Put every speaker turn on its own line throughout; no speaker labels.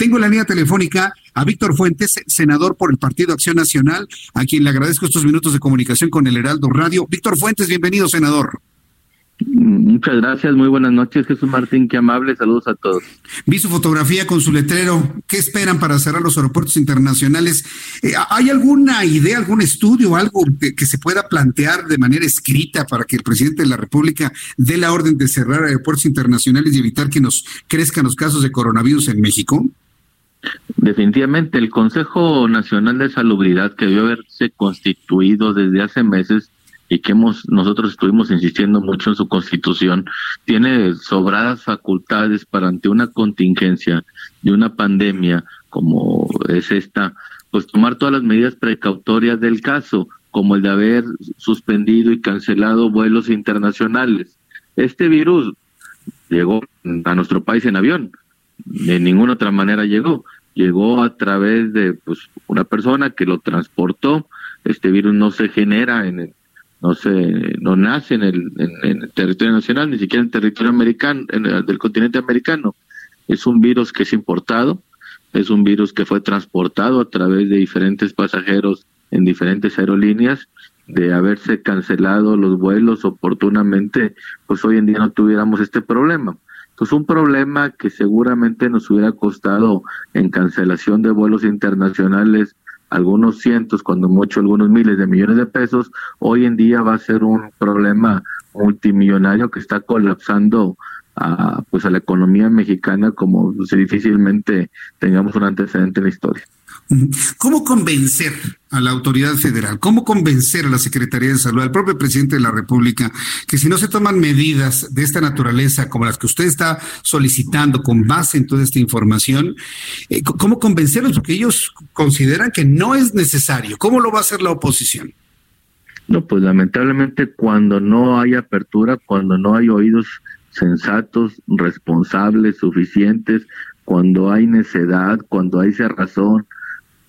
Tengo la línea telefónica a Víctor Fuentes, senador por el Partido Acción Nacional, a quien le agradezco estos minutos de comunicación con el Heraldo Radio. Víctor Fuentes, bienvenido, senador.
Muchas gracias, muy buenas noches, Jesús Martín, qué amable, saludos a todos.
Vi su fotografía con su letrero, ¿qué esperan para cerrar los aeropuertos internacionales? Eh, ¿Hay alguna idea, algún estudio, algo que, que, se pueda plantear de manera escrita para que el presidente de la República dé la orden de cerrar aeropuertos internacionales y evitar que nos crezcan los casos de coronavirus en México?
Definitivamente, el Consejo Nacional de Salubridad que debió haberse constituido desde hace meses y que hemos nosotros estuvimos insistiendo mucho en su constitución, tiene sobradas facultades para ante una contingencia de una pandemia como es esta, pues tomar todas las medidas precautorias del caso, como el de haber suspendido y cancelado vuelos internacionales. Este virus llegó a nuestro país en avión, de ninguna otra manera llegó, llegó a través de pues una persona que lo transportó, este virus no se genera en el no se no nace en el, en, el territorio nacional ni siquiera en el territorio americano en el, del continente americano. Es un virus que es importado es un virus que fue transportado a través de diferentes pasajeros en diferentes aerolíneas de haberse cancelado los vuelos oportunamente pues hoy en día no tuviéramos este problema entonces un problema que seguramente nos hubiera costado en cancelación de vuelos internacionales algunos cientos, cuando mucho algunos miles de millones de pesos, hoy en día va a ser un problema multimillonario que está colapsando a, pues a la economía mexicana como si difícilmente tengamos un antecedente en la historia.
¿Cómo convencer a la autoridad federal? ¿Cómo convencer a la Secretaría de Salud, al propio presidente de la República, que si no se toman medidas de esta naturaleza como las que usted está solicitando con base en toda esta información, eh, ¿cómo convencerlos? Porque ellos consideran que no es necesario. ¿Cómo lo va a hacer la oposición?
No, pues lamentablemente cuando no hay apertura, cuando no hay oídos sensatos, responsables, suficientes, cuando hay necedad, cuando hay cerrazón,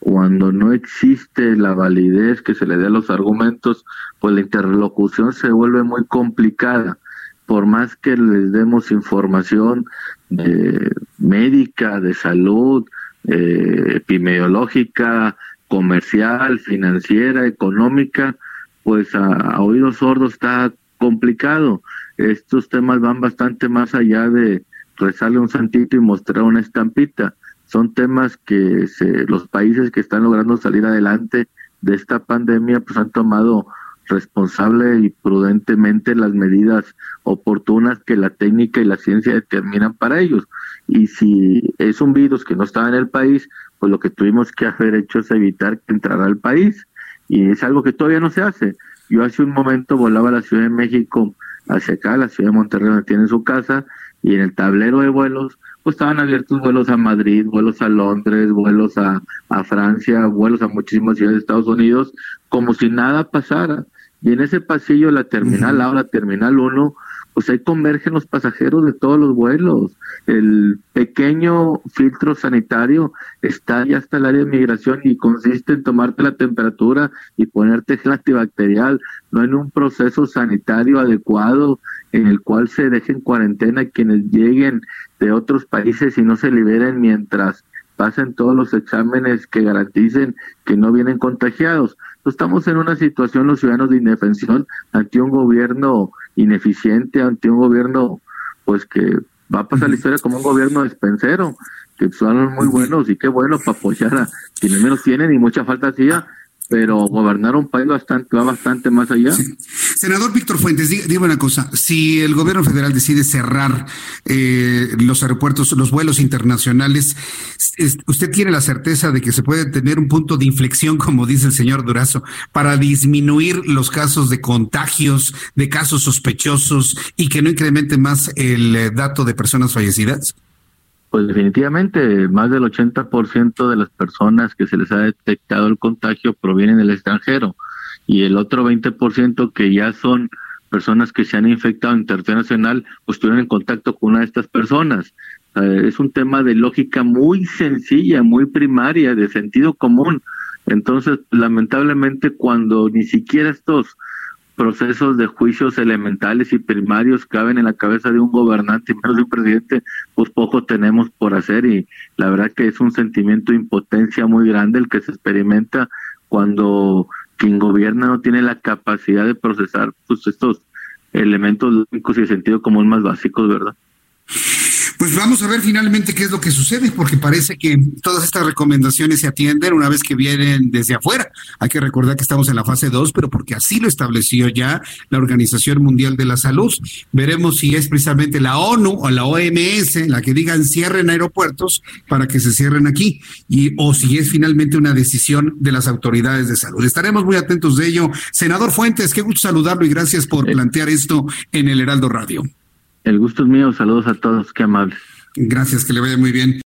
cuando no existe la validez que se le dé a los argumentos, pues la interlocución se vuelve muy complicada. Por más que les demos información médica, de salud, epidemiológica, comercial, financiera, económica, pues a, a oídos sordos está complicado. Estos temas van bastante más allá de rezarle un santito y mostrar una estampita son temas que se, los países que están logrando salir adelante de esta pandemia pues han tomado responsable y prudentemente las medidas oportunas que la técnica y la ciencia determinan para ellos. Y si es un virus que no estaba en el país, pues lo que tuvimos que haber hecho es evitar que entrara al país. Y es algo que todavía no se hace. Yo hace un momento volaba a la Ciudad de México hacia acá, la Ciudad de Monterrey, donde tiene su casa, y en el tablero de vuelos pues estaban abiertos vuelos a Madrid, vuelos a Londres, vuelos a, a Francia, vuelos a muchísimas ciudades de Estados Unidos, como si nada pasara. Y en ese pasillo, la terminal A la terminal 1, pues ahí convergen los pasajeros de todos los vuelos. El pequeño filtro sanitario está ya hasta el área de migración y consiste en tomarte la temperatura y ponerte gel antibacterial, no en un proceso sanitario adecuado en el cual se dejen cuarentena quienes lleguen de otros países y no se liberen mientras pasen todos los exámenes que garanticen que no vienen contagiados. Estamos en una situación los ciudadanos de indefensión ante un gobierno ineficiente, ante un gobierno pues que va a pasar la historia como un gobierno despensero, que son muy buenos y qué bueno para apoyar a quienes menos tienen y mucha falta hacía, pero gobernar un país bastante va bastante más allá.
Senador Víctor Fuentes, dígame una cosa, si el gobierno federal decide cerrar eh, los aeropuertos, los vuelos internacionales, ¿usted tiene la certeza de que se puede tener un punto de inflexión, como dice el señor Durazo, para disminuir los casos de contagios, de casos sospechosos y que no incremente más el eh, dato de personas fallecidas?
Pues definitivamente más del 80% de las personas que se les ha detectado el contagio provienen del extranjero y el otro 20% que ya son personas que se han infectado en territorio nacional, pues estuvieron en contacto con una de estas personas. es un tema de lógica muy sencilla, muy primaria, de sentido común. Entonces, lamentablemente, cuando ni siquiera estos procesos de juicios elementales y primarios caben en la cabeza de un gobernante y menos de un presidente, pues poco tenemos por hacer y la verdad que es un sentimiento de impotencia muy grande el que se experimenta cuando quien gobierna no tiene la capacidad de procesar pues estos elementos lógicos y de sentido común más básicos, ¿verdad?
Pues vamos a ver finalmente qué es lo que sucede, porque parece que todas estas recomendaciones se atienden una vez que vienen desde afuera. Hay que recordar que estamos en la fase 2, pero porque así lo estableció ya la Organización Mundial de la Salud. Veremos si es precisamente la ONU o la OMS la que digan cierren aeropuertos para que se cierren aquí, y o si es finalmente una decisión de las autoridades de salud. Estaremos muy atentos de ello. Senador Fuentes, qué gusto saludarlo y gracias por plantear esto en el Heraldo Radio.
El gusto es mío, saludos a todos, qué amables.
Gracias, que le vaya muy bien.